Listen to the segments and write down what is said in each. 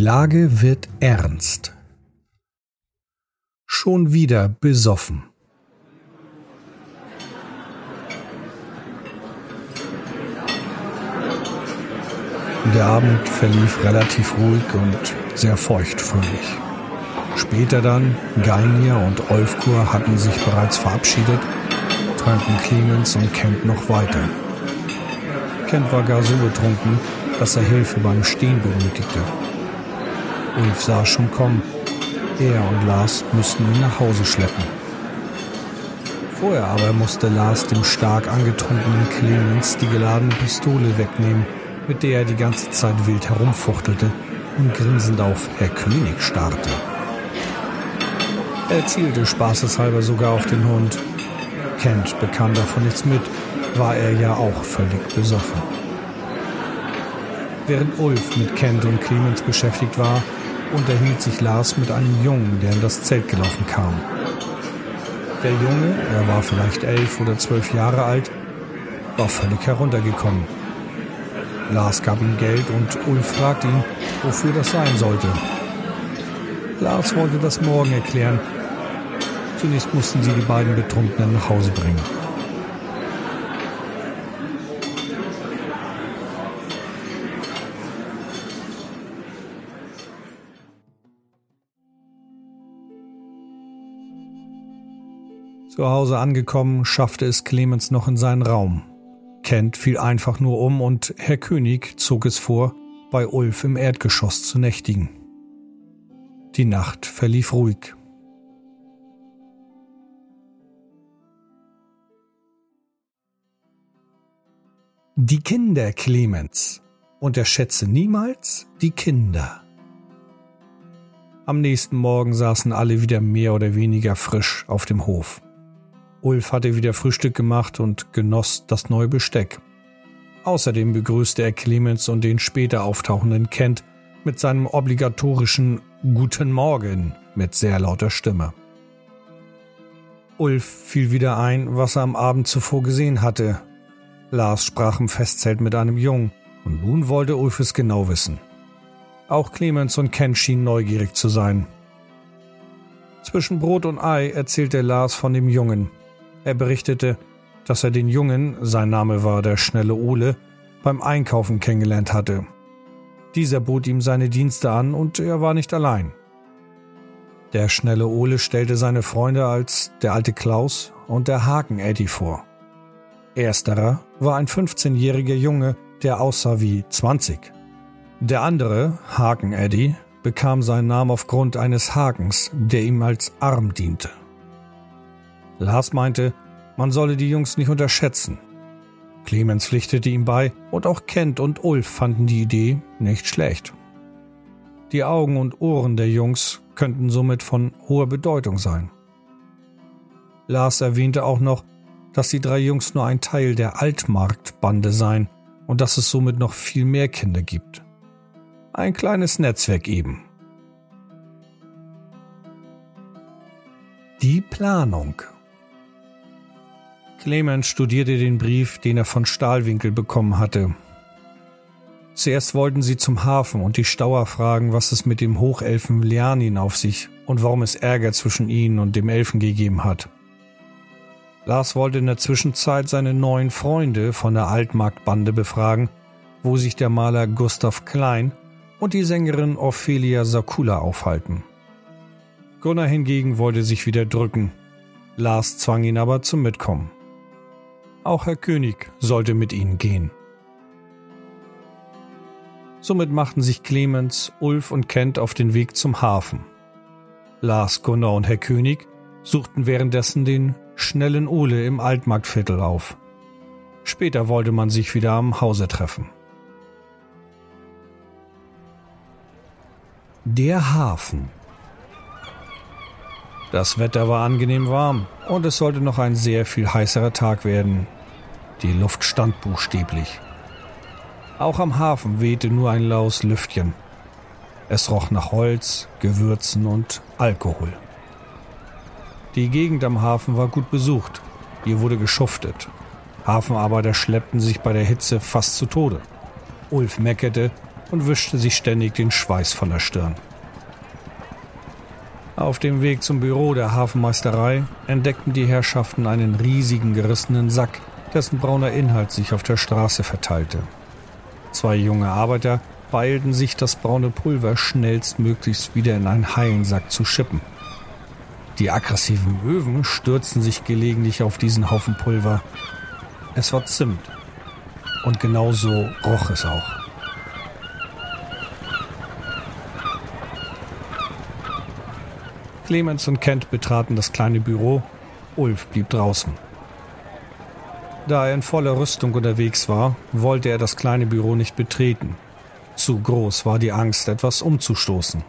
Die Lage wird ernst. Schon wieder besoffen. Der Abend verlief relativ ruhig und sehr feuchtfröhlich. Später dann, Gainier und Olfkur hatten sich bereits verabschiedet, tranken Clemens und Kent noch weiter. Kent war gar so betrunken, dass er Hilfe beim Stehen benötigte. Ulf sah schon kommen. Er und Lars müssten ihn nach Hause schleppen. Vorher aber musste Lars dem stark angetrunkenen Clemens die geladene Pistole wegnehmen, mit der er die ganze Zeit wild herumfuchtelte und grinsend auf Herr König starrte. Er zielte spaßeshalber sogar auf den Hund. Kent bekam davon nichts mit, war er ja auch völlig besoffen. Während Ulf mit Kent und Clemens beschäftigt war, unterhielt sich Lars mit einem Jungen, der in das Zelt gelaufen kam. Der Junge, er war vielleicht elf oder zwölf Jahre alt, war völlig heruntergekommen. Lars gab ihm Geld und Ulf fragte ihn, wofür das sein sollte. Lars wollte das morgen erklären. Zunächst mussten sie die beiden Betrunkenen nach Hause bringen. Zu Hause angekommen, schaffte es Clemens noch in seinen Raum. Kent fiel einfach nur um und Herr König zog es vor, bei Ulf im Erdgeschoss zu nächtigen. Die Nacht verlief ruhig. Die Kinder Clemens. Unterschätze niemals die Kinder. Am nächsten Morgen saßen alle wieder mehr oder weniger frisch auf dem Hof. Ulf hatte wieder Frühstück gemacht und genoss das neue Besteck. Außerdem begrüßte er Clemens und den später auftauchenden Kent mit seinem obligatorischen Guten Morgen mit sehr lauter Stimme. Ulf fiel wieder ein, was er am Abend zuvor gesehen hatte. Lars sprach im Festzelt mit einem Jungen, und nun wollte Ulf es genau wissen. Auch Clemens und Kent schienen neugierig zu sein. Zwischen Brot und Ei erzählte Lars von dem Jungen, er berichtete, dass er den Jungen, sein Name war der schnelle Ole, beim Einkaufen kennengelernt hatte. Dieser bot ihm seine Dienste an und er war nicht allein. Der schnelle Ole stellte seine Freunde als der alte Klaus und der Haken Eddie vor. Ersterer war ein 15-jähriger Junge, der aussah wie 20. Der andere, Haken Eddie, bekam seinen Namen aufgrund eines Hakens, der ihm als Arm diente. Lars meinte, man solle die Jungs nicht unterschätzen. Clemens pflichtete ihm bei und auch Kent und Ulf fanden die Idee nicht schlecht. Die Augen und Ohren der Jungs könnten somit von hoher Bedeutung sein. Lars erwähnte auch noch, dass die drei Jungs nur ein Teil der Altmarktbande seien und dass es somit noch viel mehr Kinder gibt. Ein kleines Netzwerk eben. Die Planung Clemens studierte den Brief, den er von Stahlwinkel bekommen hatte. Zuerst wollten sie zum Hafen und die Stauer fragen, was es mit dem Hochelfen Lianin auf sich und warum es Ärger zwischen ihnen und dem Elfen gegeben hat. Lars wollte in der Zwischenzeit seine neuen Freunde von der Altmarktbande befragen, wo sich der Maler Gustav Klein und die Sängerin Ophelia Sakula aufhalten. Gunnar hingegen wollte sich wieder drücken. Lars zwang ihn aber zum Mitkommen. Auch Herr König sollte mit ihnen gehen. Somit machten sich Clemens, Ulf und Kent auf den Weg zum Hafen. Lars, Gunnar und Herr König suchten währenddessen den schnellen Ole im Altmarktviertel auf. Später wollte man sich wieder am Hause treffen. Der Hafen das Wetter war angenehm warm und es sollte noch ein sehr viel heißerer Tag werden. Die Luft stand buchstäblich. Auch am Hafen wehte nur ein laues Lüftchen. Es roch nach Holz, Gewürzen und Alkohol. Die Gegend am Hafen war gut besucht. Hier wurde geschuftet. Hafenarbeiter schleppten sich bei der Hitze fast zu Tode. Ulf meckerte, und wischte sich ständig den Schweiß von der Stirn. Auf dem Weg zum Büro der Hafenmeisterei entdeckten die Herrschaften einen riesigen gerissenen Sack, dessen brauner Inhalt sich auf der Straße verteilte. Zwei junge Arbeiter beeilten sich, das braune Pulver schnellstmöglichst wieder in einen Heilensack zu schippen. Die aggressiven Möwen stürzten sich gelegentlich auf diesen Haufen Pulver. Es war Zimt. Und genau so roch es auch. Clemens und Kent betraten das kleine Büro. Ulf blieb draußen. Da er in voller Rüstung unterwegs war, wollte er das kleine Büro nicht betreten. Zu groß war die Angst, etwas umzustoßen.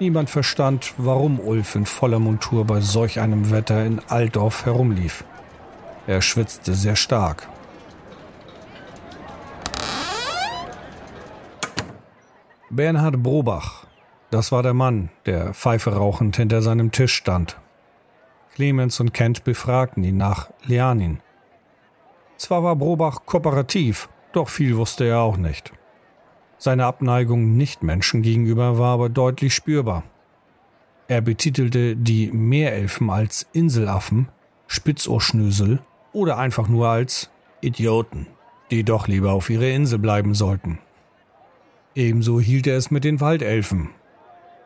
Niemand verstand, warum Ulf in voller Montur bei solch einem Wetter in Altdorf herumlief. Er schwitzte sehr stark. Bernhard Brobach, das war der Mann, der Pfeife rauchend hinter seinem Tisch stand. Clemens und Kent befragten ihn nach Leanin. Zwar war Brobach kooperativ, doch viel wusste er auch nicht. Seine Abneigung Nichtmenschen gegenüber war aber deutlich spürbar. Er betitelte die Meerelfen als Inselaffen, Spitzohrschnösel oder einfach nur als Idioten, die doch lieber auf ihrer Insel bleiben sollten. Ebenso hielt er es mit den Waldelfen.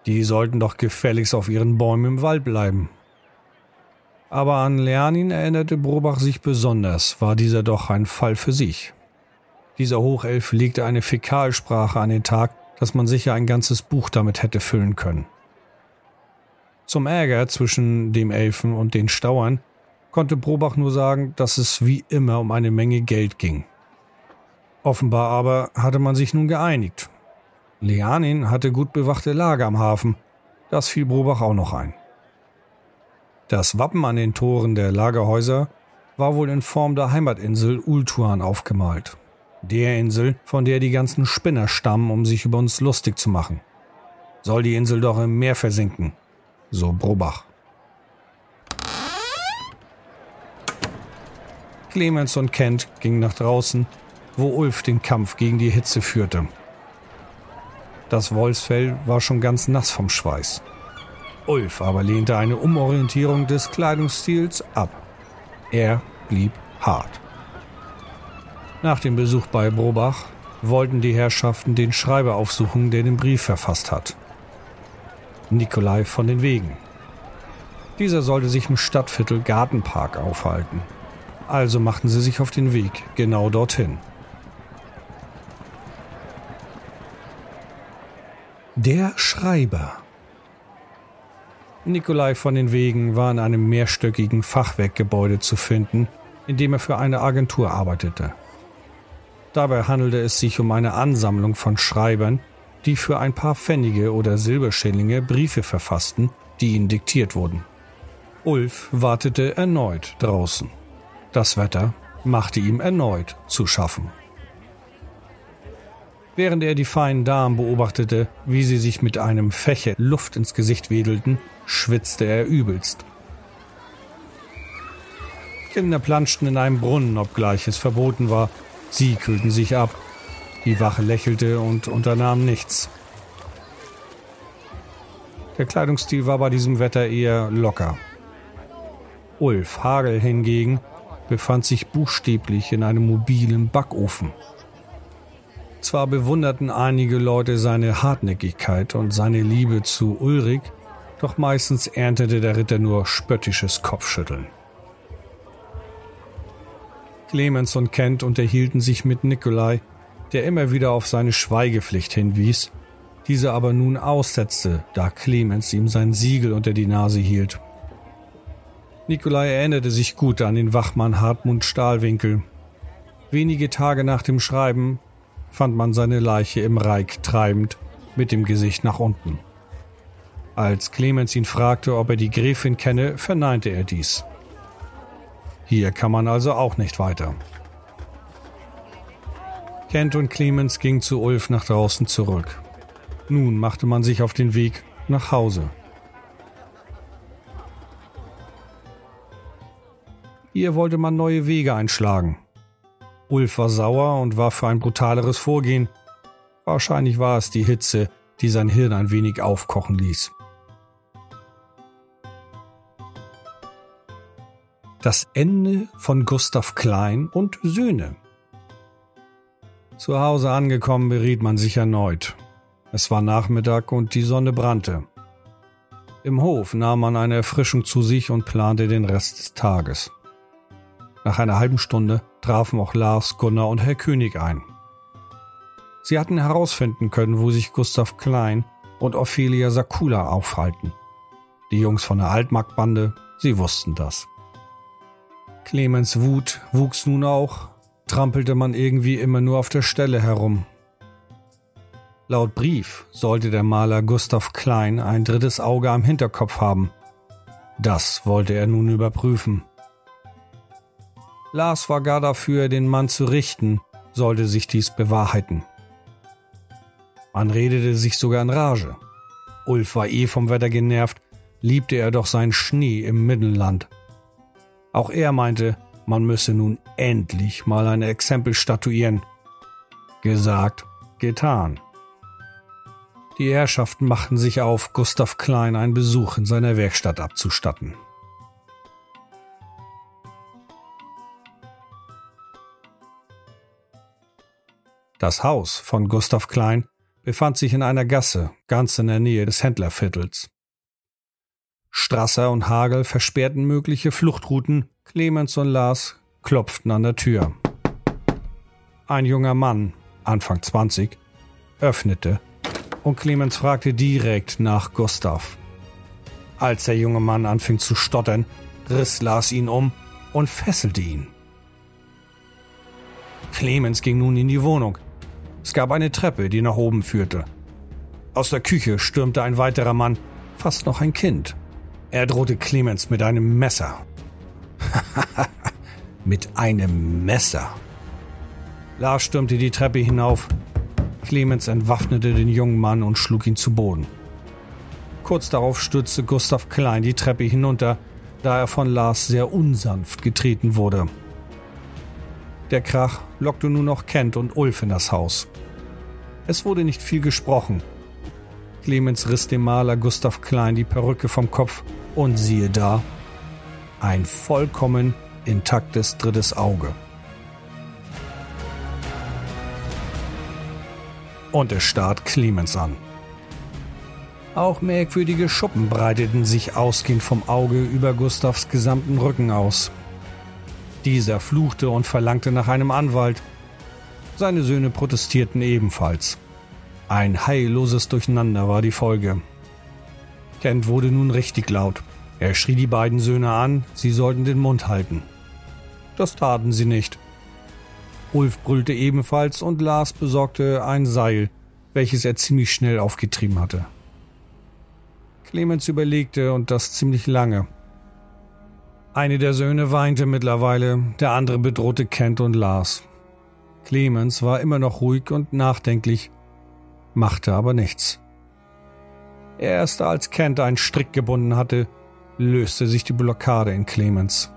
Die sollten doch gefälligst auf ihren Bäumen im Wald bleiben. Aber an Leanin erinnerte Brobach sich besonders, war dieser doch ein Fall für sich. Dieser Hochelf legte eine Fäkalsprache an den Tag, dass man sicher ein ganzes Buch damit hätte füllen können. Zum Ärger zwischen dem Elfen und den Stauern konnte Probach nur sagen, dass es wie immer um eine Menge Geld ging. Offenbar aber hatte man sich nun geeinigt. Leanin hatte gut bewachte Lager am Hafen, das fiel Brobach auch noch ein. Das Wappen an den Toren der Lagerhäuser war wohl in Form der Heimatinsel Ultuan aufgemalt der Insel, von der die ganzen Spinner stammen, um sich über uns lustig zu machen. Soll die Insel doch im Meer versinken, so Brobach. Clemens und Kent gingen nach draußen, wo Ulf den Kampf gegen die Hitze führte. Das Wolfsfell war schon ganz nass vom Schweiß. Ulf aber lehnte eine Umorientierung des Kleidungsstils ab. Er blieb hart. Nach dem Besuch bei Brobach wollten die Herrschaften den Schreiber aufsuchen, der den Brief verfasst hat. Nikolai von den Wegen. Dieser sollte sich im Stadtviertel Gartenpark aufhalten. Also machten sie sich auf den Weg genau dorthin. Der Schreiber. Nikolai von den Wegen war in einem mehrstöckigen Fachwerkgebäude zu finden, in dem er für eine Agentur arbeitete. Dabei handelte es sich um eine Ansammlung von Schreibern, die für ein paar Pfennige oder Silberschillinge Briefe verfassten, die ihnen diktiert wurden. Ulf wartete erneut draußen. Das Wetter machte ihm erneut zu schaffen. Während er die feinen Damen beobachtete, wie sie sich mit einem Fächer Luft ins Gesicht wedelten, schwitzte er übelst. Kinder planschten in einem Brunnen, obgleich es verboten war, Sie kühlten sich ab. Die Wache lächelte und unternahm nichts. Der Kleidungsstil war bei diesem Wetter eher locker. Ulf Hagel hingegen befand sich buchstäblich in einem mobilen Backofen. Zwar bewunderten einige Leute seine Hartnäckigkeit und seine Liebe zu Ulrich, doch meistens erntete der Ritter nur spöttisches Kopfschütteln. Clemens und Kent unterhielten sich mit Nikolai, der immer wieder auf seine Schweigepflicht hinwies, diese aber nun aussetzte, da Clemens ihm sein Siegel unter die Nase hielt. Nikolai erinnerte sich gut an den Wachmann Hartmut Stahlwinkel. Wenige Tage nach dem Schreiben fand man seine Leiche im Reik treibend, mit dem Gesicht nach unten. Als Clemens ihn fragte, ob er die Gräfin kenne, verneinte er dies. Hier kann man also auch nicht weiter. Kent und Clemens gingen zu Ulf nach draußen zurück. Nun machte man sich auf den Weg nach Hause. Hier wollte man neue Wege einschlagen. Ulf war sauer und war für ein brutaleres Vorgehen. Wahrscheinlich war es die Hitze, die sein Hirn ein wenig aufkochen ließ. Das Ende von Gustav Klein und Söhne. Zu Hause angekommen beriet man sich erneut. Es war Nachmittag und die Sonne brannte. Im Hof nahm man eine Erfrischung zu sich und plante den Rest des Tages. Nach einer halben Stunde trafen auch Lars, Gunnar und Herr König ein. Sie hatten herausfinden können, wo sich Gustav Klein und Ophelia Sakula aufhalten. Die Jungs von der Altmarktbande, sie wussten das. Clemens Wut wuchs nun auch, trampelte man irgendwie immer nur auf der Stelle herum. Laut Brief sollte der Maler Gustav Klein ein drittes Auge am Hinterkopf haben. Das wollte er nun überprüfen. Lars war gar dafür, den Mann zu richten, sollte sich dies bewahrheiten. Man redete sich sogar in Rage. Ulf war eh vom Wetter genervt, liebte er doch seinen Schnee im Mittelland. Auch er meinte, man müsse nun endlich mal ein Exempel statuieren. Gesagt, getan. Die Herrschaften machten sich auf, Gustav Klein einen Besuch in seiner Werkstatt abzustatten. Das Haus von Gustav Klein befand sich in einer Gasse, ganz in der Nähe des Händlerviertels. Strasser und Hagel versperrten mögliche Fluchtrouten, Clemens und Lars klopften an der Tür. Ein junger Mann, Anfang 20, öffnete und Clemens fragte direkt nach Gustav. Als der junge Mann anfing zu stottern, riss Lars ihn um und fesselte ihn. Clemens ging nun in die Wohnung. Es gab eine Treppe, die nach oben führte. Aus der Küche stürmte ein weiterer Mann, fast noch ein Kind. Er drohte Clemens mit einem Messer. mit einem Messer. Lars stürmte die Treppe hinauf. Clemens entwaffnete den jungen Mann und schlug ihn zu Boden. Kurz darauf stürzte Gustav Klein die Treppe hinunter, da er von Lars sehr unsanft getreten wurde. Der Krach lockte nun noch Kent und Ulf in das Haus. Es wurde nicht viel gesprochen, Clemens riss dem Maler Gustav Klein die Perücke vom Kopf und siehe da, ein vollkommen intaktes drittes Auge. Und es starrt Clemens an. Auch merkwürdige Schuppen breiteten sich ausgehend vom Auge über Gustavs gesamten Rücken aus. Dieser fluchte und verlangte nach einem Anwalt. Seine Söhne protestierten ebenfalls. Ein heilloses Durcheinander war die Folge. Kent wurde nun richtig laut. Er schrie die beiden Söhne an, sie sollten den Mund halten. Das taten sie nicht. Ulf brüllte ebenfalls und Lars besorgte ein Seil, welches er ziemlich schnell aufgetrieben hatte. Clemens überlegte und das ziemlich lange. Eine der Söhne weinte mittlerweile, der andere bedrohte Kent und Lars. Clemens war immer noch ruhig und nachdenklich, machte aber nichts. Erst als Kent einen Strick gebunden hatte, löste sich die Blockade in Clemens.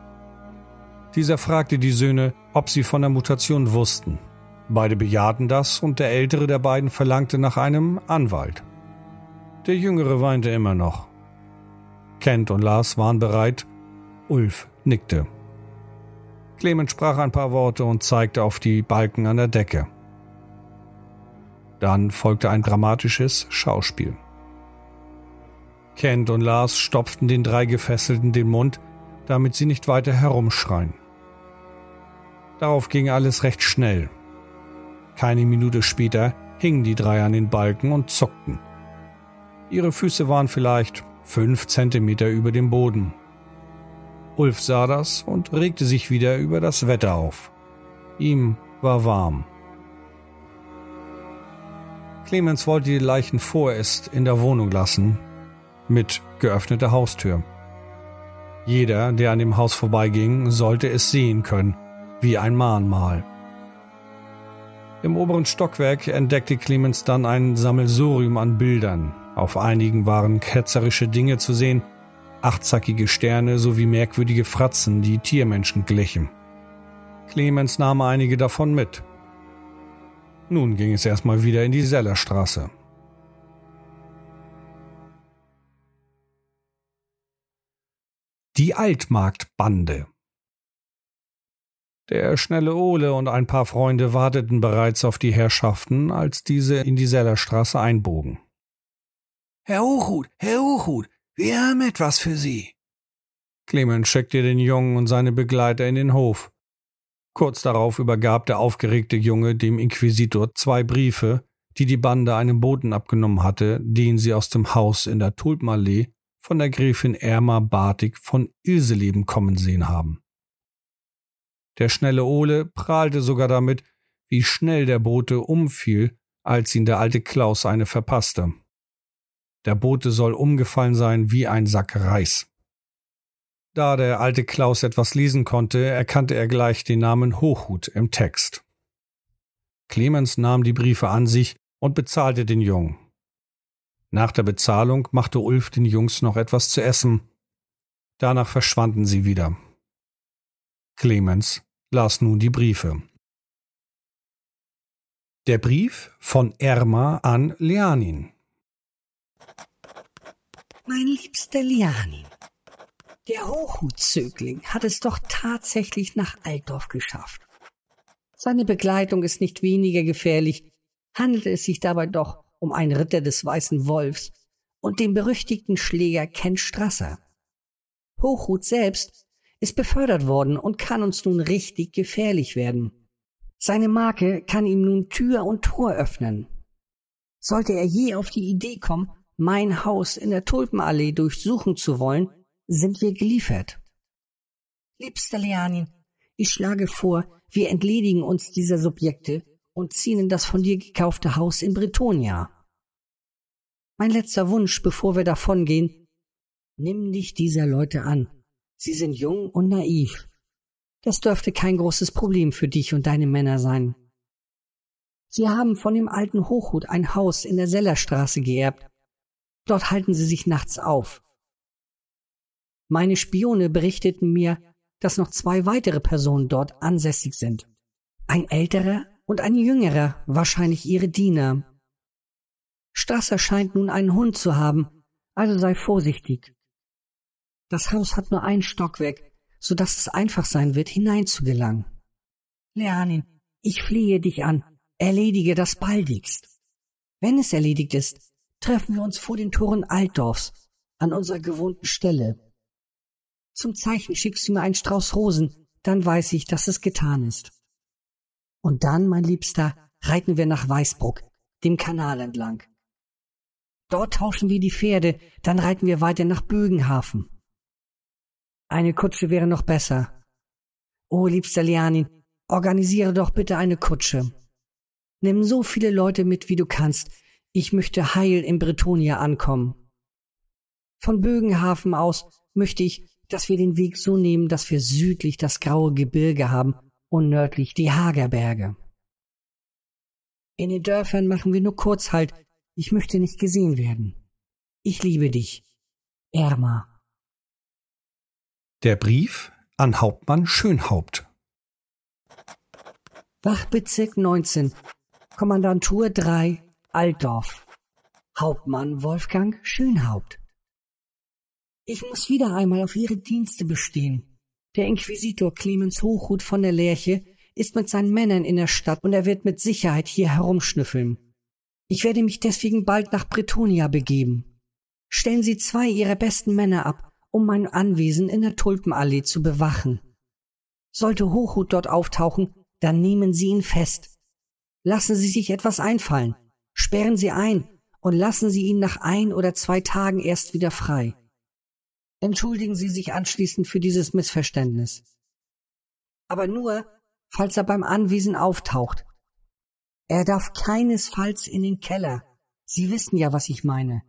Dieser fragte die Söhne, ob sie von der Mutation wussten. Beide bejahten das und der ältere der beiden verlangte nach einem Anwalt. Der jüngere weinte immer noch. Kent und Lars waren bereit, Ulf nickte. Clemens sprach ein paar Worte und zeigte auf die Balken an der Decke. Dann folgte ein dramatisches Schauspiel. Kent und Lars stopften den drei Gefesselten den Mund, damit sie nicht weiter herumschreien. Darauf ging alles recht schnell. Keine Minute später hingen die drei an den Balken und zuckten. Ihre Füße waren vielleicht fünf Zentimeter über dem Boden. Ulf sah das und regte sich wieder über das Wetter auf. Ihm war warm. Clemens wollte die Leichen vorerst in der Wohnung lassen, mit geöffneter Haustür. Jeder, der an dem Haus vorbeiging, sollte es sehen können, wie ein Mahnmal. Im oberen Stockwerk entdeckte Clemens dann ein Sammelsurium an Bildern. Auf einigen waren ketzerische Dinge zu sehen, achtzackige Sterne sowie merkwürdige Fratzen, die Tiermenschen glichen. Clemens nahm einige davon mit. Nun ging es erstmal wieder in die Sellerstraße. Die Altmarktbande Der schnelle Ole und ein paar Freunde warteten bereits auf die Herrschaften, als diese in die Sellerstraße einbogen. Herr Hochhut, Herr Hochhut, wir haben etwas für Sie. Clemens schickte den Jungen und seine Begleiter in den Hof. Kurz darauf übergab der aufgeregte Junge dem Inquisitor zwei Briefe, die die Bande einem Boten abgenommen hatte, den sie aus dem Haus in der Tulpenallee von der Gräfin Erma Bartik von Ilseleben kommen sehen haben. Der schnelle Ole prahlte sogar damit, wie schnell der Bote umfiel, als ihn der alte Klaus eine verpasste. Der Bote soll umgefallen sein wie ein Sack Reis. Da der alte Klaus etwas lesen konnte, erkannte er gleich den Namen Hochhut im Text. Clemens nahm die Briefe an sich und bezahlte den Jungen. Nach der Bezahlung machte Ulf den Jungs noch etwas zu essen. Danach verschwanden sie wieder. Clemens las nun die Briefe. Der Brief von Erma an Leanin. Mein liebster Leanin, der Hochhutzögling hat es doch tatsächlich nach Altdorf geschafft. Seine Begleitung ist nicht weniger gefährlich, handelt es sich dabei doch um einen Ritter des Weißen Wolfs und den berüchtigten Schläger Ken Strasser. Hochhut selbst ist befördert worden und kann uns nun richtig gefährlich werden. Seine Marke kann ihm nun Tür und Tor öffnen. Sollte er je auf die Idee kommen, mein Haus in der Tulpenallee durchsuchen zu wollen, sind wir geliefert. Liebster Leanin, ich schlage vor, wir entledigen uns dieser Subjekte und ziehen in das von dir gekaufte Haus in Bretonia. Mein letzter Wunsch, bevor wir davongehen, nimm dich dieser Leute an. Sie sind jung und naiv. Das dürfte kein großes Problem für dich und deine Männer sein. Sie haben von dem alten Hochhut ein Haus in der Sellerstraße geerbt. Dort halten sie sich nachts auf. Meine Spione berichteten mir, dass noch zwei weitere Personen dort ansässig sind. Ein älterer und ein jüngerer, wahrscheinlich ihre Diener. Strasser scheint nun einen Hund zu haben, also sei vorsichtig. Das Haus hat nur ein Stockwerk, so dass es einfach sein wird, hineinzugelangen. Leanin, ich flehe dich an, erledige das baldigst. Wenn es erledigt ist, treffen wir uns vor den Toren Altdorfs, an unserer gewohnten Stelle. Zum Zeichen schickst du mir einen Strauß Rosen, dann weiß ich, dass es getan ist. Und dann, mein Liebster, reiten wir nach Weißbruck, dem Kanal entlang. Dort tauschen wir die Pferde, dann reiten wir weiter nach Bögenhafen. Eine Kutsche wäre noch besser. Oh, liebster Lianin, organisiere doch bitte eine Kutsche. Nimm so viele Leute mit, wie du kannst. Ich möchte heil in Bretonia ankommen. Von Bögenhafen aus möchte ich dass wir den Weg so nehmen, dass wir südlich das graue Gebirge haben und nördlich die Hagerberge. In den Dörfern machen wir nur kurz Halt. Ich möchte nicht gesehen werden. Ich liebe dich. Erma. Der Brief an Hauptmann Schönhaupt. Wachbezirk 19, Kommandantur 3, Altdorf. Hauptmann Wolfgang Schönhaupt. Ich muss wieder einmal auf Ihre Dienste bestehen. Der Inquisitor Clemens Hochhut von der Lerche ist mit seinen Männern in der Stadt und er wird mit Sicherheit hier herumschnüffeln. Ich werde mich deswegen bald nach Bretonia begeben. Stellen Sie zwei Ihrer besten Männer ab, um mein Anwesen in der Tulpenallee zu bewachen. Sollte Hochhut dort auftauchen, dann nehmen Sie ihn fest. Lassen Sie sich etwas einfallen, sperren Sie ein und lassen Sie ihn nach ein oder zwei Tagen erst wieder frei. Entschuldigen Sie sich anschließend für dieses Missverständnis. Aber nur, falls er beim Anwesen auftaucht. Er darf keinesfalls in den Keller. Sie wissen ja, was ich meine.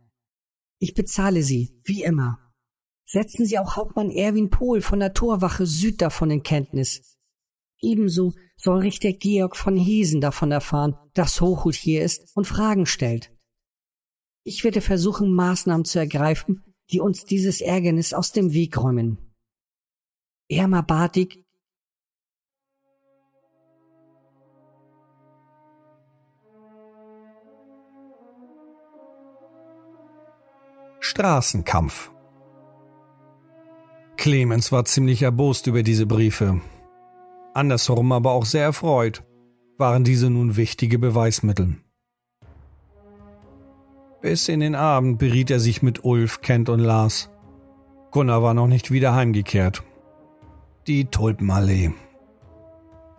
Ich bezahle Sie, wie immer. Setzen Sie auch Hauptmann Erwin Pohl von der Torwache Süd davon in Kenntnis. Ebenso soll Richter Georg von Hiesen davon erfahren, dass Hochhut hier ist und Fragen stellt. Ich werde versuchen, Maßnahmen zu ergreifen, die uns dieses Ärgernis aus dem Weg räumen. Irma Bartig. Straßenkampf Clemens war ziemlich erbost über diese Briefe. Andersherum aber auch sehr erfreut, waren diese nun wichtige Beweismittel. Bis in den Abend beriet er sich mit Ulf, Kent und Lars. Gunnar war noch nicht wieder heimgekehrt. Die Tulpenallee.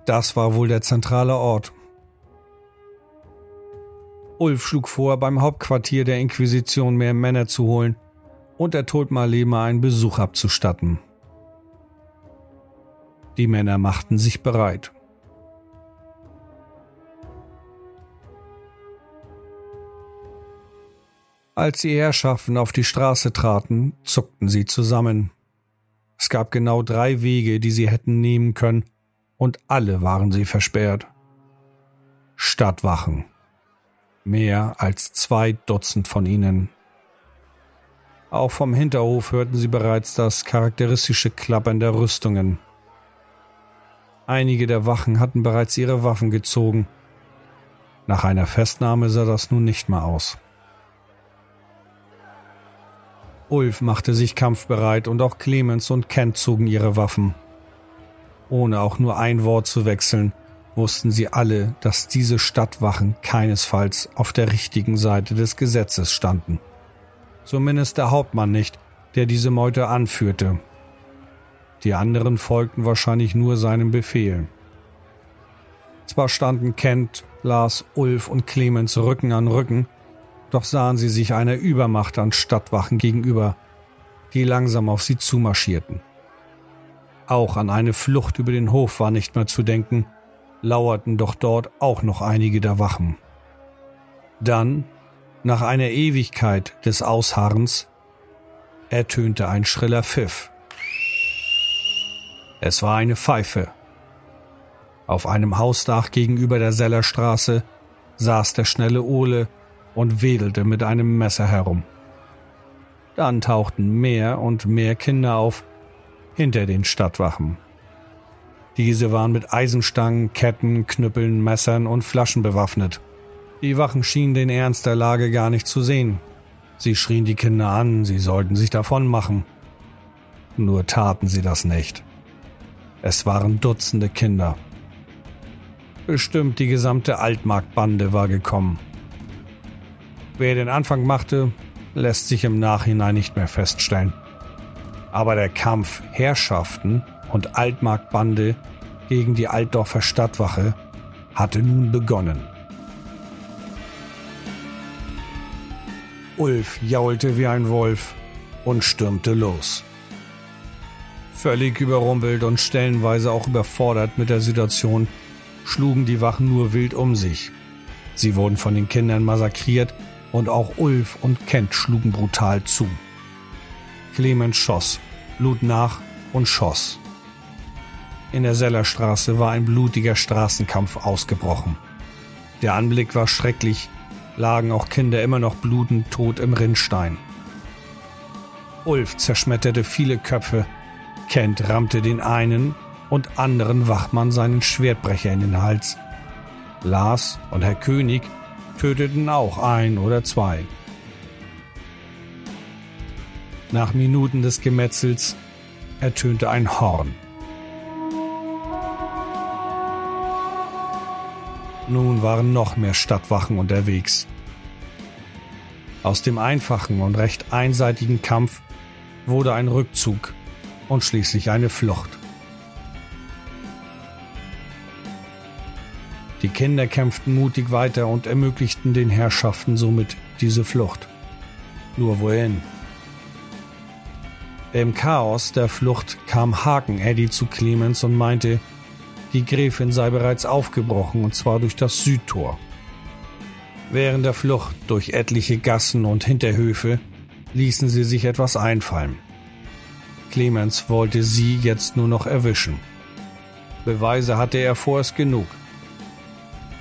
Das war wohl der zentrale Ort. Ulf schlug vor, beim Hauptquartier der Inquisition mehr Männer zu holen und der Tulpenallee mal einen Besuch abzustatten. Die Männer machten sich bereit. Als die Herrschaften auf die Straße traten, zuckten sie zusammen. Es gab genau drei Wege, die sie hätten nehmen können, und alle waren sie versperrt. Stadtwachen. Mehr als zwei Dutzend von ihnen. Auch vom Hinterhof hörten sie bereits das charakteristische Klappern der Rüstungen. Einige der Wachen hatten bereits ihre Waffen gezogen. Nach einer Festnahme sah das nun nicht mehr aus. Ulf machte sich kampfbereit und auch Clemens und Kent zogen ihre Waffen. Ohne auch nur ein Wort zu wechseln, wussten sie alle, dass diese Stadtwachen keinesfalls auf der richtigen Seite des Gesetzes standen. Zumindest der Hauptmann nicht, der diese Meute anführte. Die anderen folgten wahrscheinlich nur seinem Befehl. Zwar standen Kent, Lars, Ulf und Clemens Rücken an Rücken, doch sahen sie sich einer Übermacht an Stadtwachen gegenüber, die langsam auf sie zumarschierten. Auch an eine Flucht über den Hof war nicht mehr zu denken, lauerten doch dort auch noch einige der Wachen. Dann, nach einer Ewigkeit des Ausharrens, ertönte ein schriller Pfiff. Es war eine Pfeife. Auf einem Hausdach gegenüber der Sellerstraße saß der schnelle Ole und wedelte mit einem Messer herum. Dann tauchten mehr und mehr Kinder auf, hinter den Stadtwachen. Diese waren mit Eisenstangen, Ketten, Knüppeln, Messern und Flaschen bewaffnet. Die Wachen schienen den Ernst der Lage gar nicht zu sehen. Sie schrien die Kinder an, sie sollten sich davon machen. Nur taten sie das nicht. Es waren Dutzende Kinder. Bestimmt die gesamte Altmarktbande war gekommen. Wer den Anfang machte, lässt sich im Nachhinein nicht mehr feststellen. Aber der Kampf Herrschaften und Altmarktbande gegen die Altdorfer Stadtwache hatte nun begonnen. Ulf jaulte wie ein Wolf und stürmte los. Völlig überrumpelt und stellenweise auch überfordert mit der Situation, schlugen die Wachen nur wild um sich. Sie wurden von den Kindern massakriert und auch Ulf und Kent schlugen brutal zu. Clemens schoss, lud nach und schoss. In der Sellerstraße war ein blutiger Straßenkampf ausgebrochen. Der Anblick war schrecklich, lagen auch Kinder immer noch blutend tot im Rinnstein. Ulf zerschmetterte viele Köpfe, Kent rammte den einen und anderen Wachmann seinen Schwertbrecher in den Hals. Lars und Herr König töteten auch ein oder zwei. Nach Minuten des Gemetzels ertönte ein Horn. Nun waren noch mehr Stadtwachen unterwegs. Aus dem einfachen und recht einseitigen Kampf wurde ein Rückzug und schließlich eine Flucht. Die Kinder kämpften mutig weiter und ermöglichten den Herrschaften somit diese Flucht. Nur wohin? Im Chaos der Flucht kam Haken Eddie zu Clemens und meinte, die Gräfin sei bereits aufgebrochen und zwar durch das Südtor. Während der Flucht durch etliche Gassen und Hinterhöfe ließen sie sich etwas einfallen. Clemens wollte sie jetzt nur noch erwischen. Beweise hatte er vorerst genug.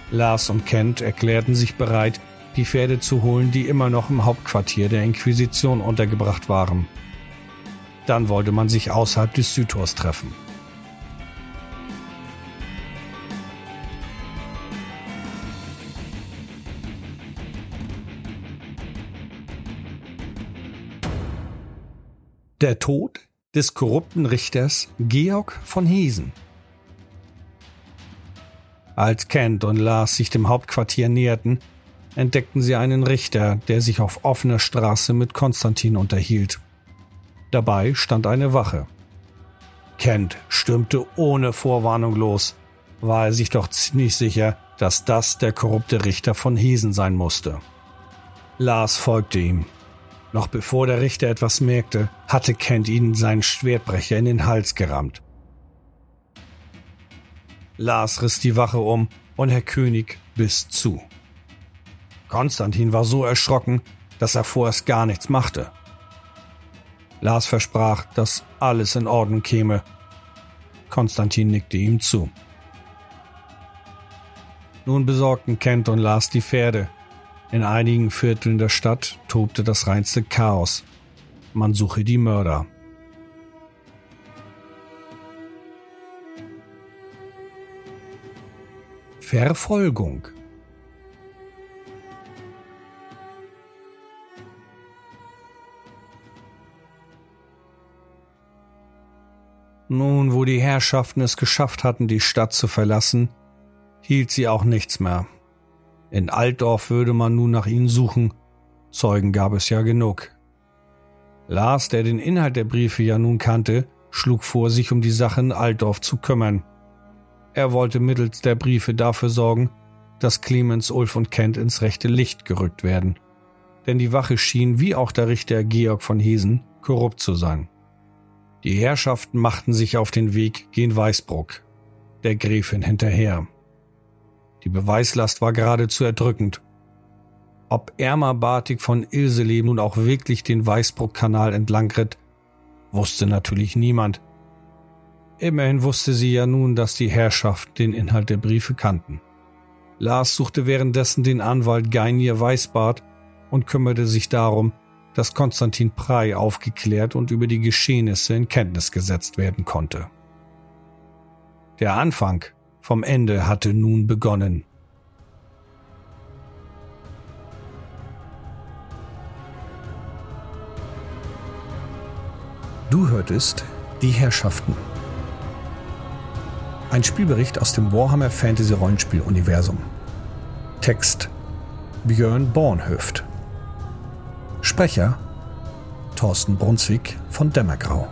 Lars und Kent erklärten sich bereit, die Pferde zu holen, die immer noch im Hauptquartier der Inquisition untergebracht waren. Dann wollte man sich außerhalb des Südtors treffen. Der Tod des korrupten Richters Georg von Hesen. Als Kent und Lars sich dem Hauptquartier näherten, entdeckten sie einen Richter, der sich auf offener Straße mit Konstantin unterhielt. Dabei stand eine Wache. Kent stürmte ohne Vorwarnung los, war er sich doch ziemlich sicher, dass das der korrupte Richter von Hesen sein musste. Lars folgte ihm. Noch bevor der Richter etwas merkte, hatte Kent ihnen seinen Schwertbrecher in den Hals gerammt. Lars riss die Wache um und Herr König biss zu. Konstantin war so erschrocken, dass er vorerst gar nichts machte. Lars versprach, dass alles in Ordnung käme. Konstantin nickte ihm zu. Nun besorgten Kent und Lars die Pferde. In einigen Vierteln der Stadt tobte das reinste Chaos. Man suche die Mörder. Verfolgung. Nun, wo die Herrschaften es geschafft hatten, die Stadt zu verlassen, hielt sie auch nichts mehr. In Altdorf würde man nun nach ihnen suchen, Zeugen gab es ja genug. Lars, der den Inhalt der Briefe ja nun kannte, schlug vor, sich um die Sache in Altdorf zu kümmern. Er wollte mittels der Briefe dafür sorgen, dass Clemens, Ulf und Kent ins rechte Licht gerückt werden. Denn die Wache schien, wie auch der Richter Georg von Hesen, korrupt zu sein. Die Herrschaften machten sich auf den Weg gen Weißbruck, der Gräfin hinterher. Die Beweislast war geradezu erdrückend. Ob Erma Bartik von Ilseleben nun auch wirklich den Weißbruck-Kanal entlang ritt, wusste natürlich niemand. Immerhin wusste sie ja nun, dass die Herrschaft den Inhalt der Briefe kannten. Lars suchte währenddessen den Anwalt Geinier Weißbart und kümmerte sich darum, dass Konstantin Prey aufgeklärt und über die Geschehnisse in Kenntnis gesetzt werden konnte. Der Anfang vom Ende hatte nun begonnen. Du hörtest Die Herrschaften ein Spielbericht aus dem Warhammer Fantasy Rollenspiel Universum. Text Björn Bornhöft. Sprecher Thorsten Brunswick von Dämmergrau.